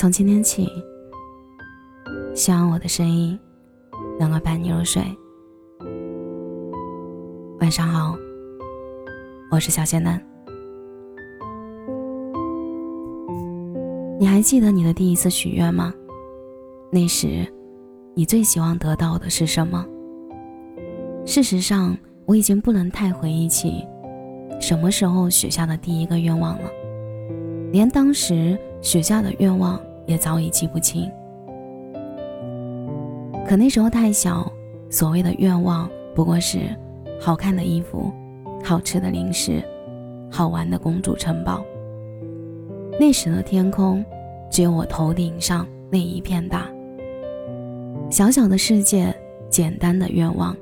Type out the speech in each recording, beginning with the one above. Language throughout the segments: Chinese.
从今天起，希望我的声音能够伴你入睡。晚上好，我是小仙男。你还记得你的第一次许愿吗？那时，你最希望得到的是什么？事实上，我已经不能太回忆起什么时候许下的第一个愿望了，连当时许下的愿望也早已记不清。可那时候太小，所谓的愿望不过是好看的衣服、好吃的零食、好玩的公主城堡。那时的天空，只有我头顶上那一片大。小小的世界，简单的愿望，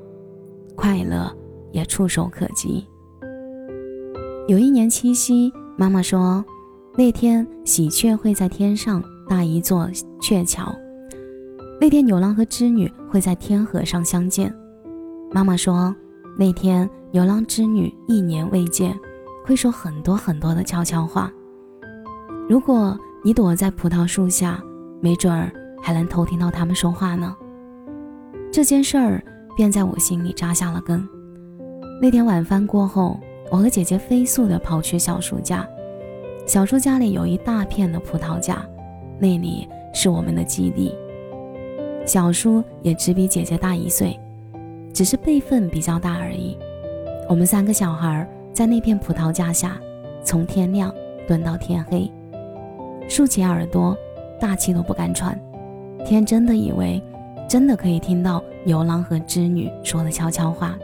快乐也触手可及。有一年七夕，妈妈说，那天喜鹊会在天上搭一座鹊桥，那天牛郎和织女会在天河上相见。妈妈说，那天牛郎织女一年未见，会说很多很多的悄悄话。如果你躲在葡萄树下，没准儿。还能偷听到他们说话呢。这件事儿便在我心里扎下了根。那天晚饭过后，我和姐姐飞速地跑去小叔家。小叔家里有一大片的葡萄架，那里是我们的基地。小叔也只比姐姐大一岁，只是辈分比较大而已。我们三个小孩在那片葡萄架下，从天亮蹲到天黑，竖起耳朵，大气都不敢喘。天真的以为，真的可以听到牛郎和织女说的悄悄话。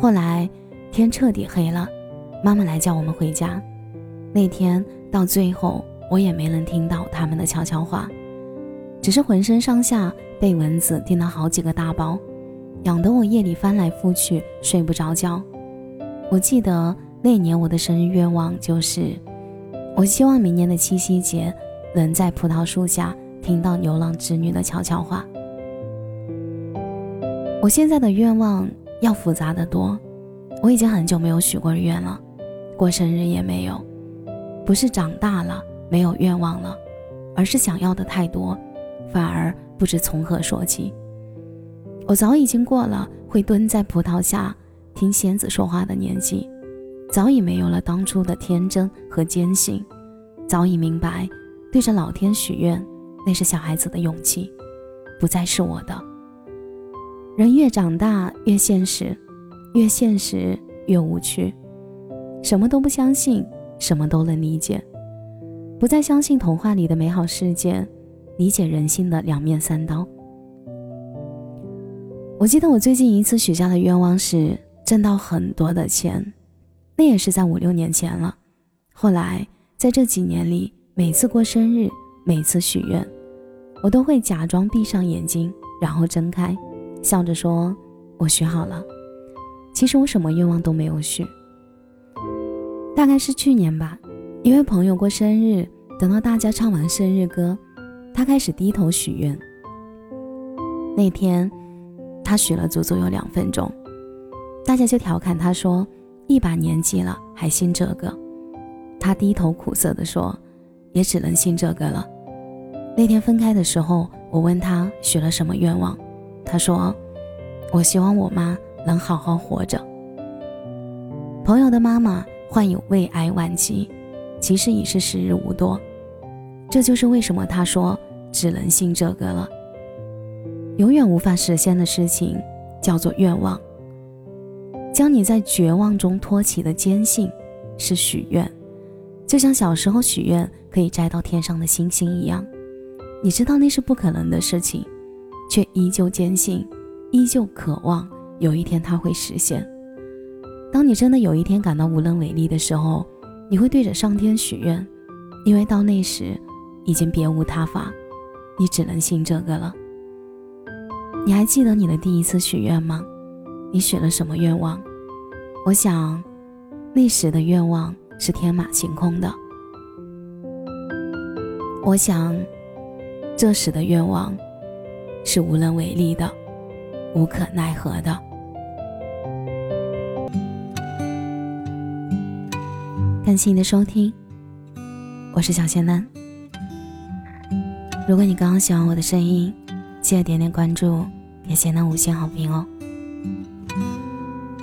后来天彻底黑了，妈妈来叫我们回家。那天到最后，我也没能听到他们的悄悄话，只是浑身上下被蚊子叮了好几个大包，痒得我夜里翻来覆去睡不着觉。我记得那年我的生日愿望就是，我希望明年的七夕节能在葡萄树下。听到牛郎织女的悄悄话，我现在的愿望要复杂的多。我已经很久没有许过愿了，过生日也没有。不是长大了没有愿望了，而是想要的太多，反而不知从何说起。我早已经过了会蹲在葡萄下听仙子说话的年纪，早已没有了当初的天真和坚信，早已明白对着老天许愿。那是小孩子的勇气，不再是我的。人越长大越现实，越现实越无趣，什么都不相信，什么都能理解，不再相信童话里的美好世界，理解人性的两面三刀。我记得我最近一次许下的愿望是挣到很多的钱，那也是在五六年前了。后来在这几年里，每次过生日，每次许愿。我都会假装闭上眼睛，然后睁开，笑着说：“我许好了。”其实我什么愿望都没有许。大概是去年吧，一位朋友过生日，等到大家唱完生日歌，他开始低头许愿。那天，他许了足足有两分钟，大家就调侃他说：“一把年纪了还信这个？”他低头苦涩地说：“也只能信这个了。”那天分开的时候，我问他许了什么愿望，他说：“我希望我妈能好好活着。”朋友的妈妈患有胃癌晚期，其实已是时日无多。这就是为什么他说只能信这个了。永远无法实现的事情叫做愿望。将你在绝望中托起的坚信是许愿，就像小时候许愿可以摘到天上的星星一样。你知道那是不可能的事情，却依旧坚信，依旧渴望有一天它会实现。当你真的有一天感到无能为力的时候，你会对着上天许愿，因为到那时已经别无他法，你只能信这个了。你还记得你的第一次许愿吗？你许了什么愿望？我想，那时的愿望是天马行空的。我想。这时的愿望是无能为力的，无可奈何的。感谢你的收听，我是小仙男，如果你刚刚喜欢我的声音，记得点点关注，给贤男五星好评哦。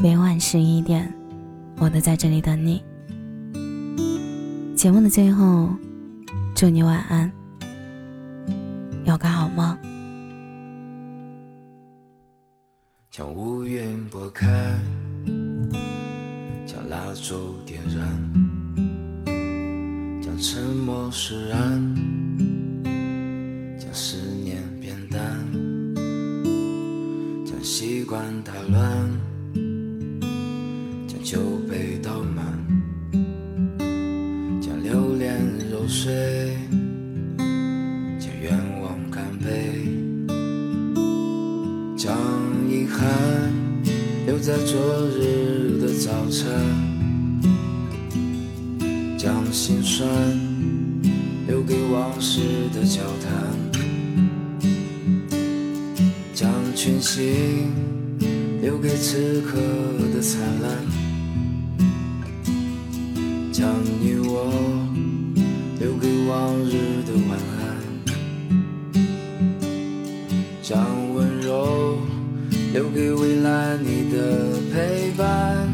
每晚十一点，我都在这里等你。节目的最后，祝你晚安，有个好梦。将乌云拨开，将蜡烛点燃，沉默释然，将思念变淡，将习惯打乱，将酒杯倒满，将留恋揉碎，将愿望干杯，将遗憾留在昨日的早晨，心酸留给往事的交谈，将全心留给此刻的灿烂，将你我留给往日的晚安，将温柔。留给未来你的陪伴，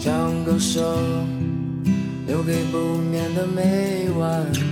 将歌声留给不眠的每晚。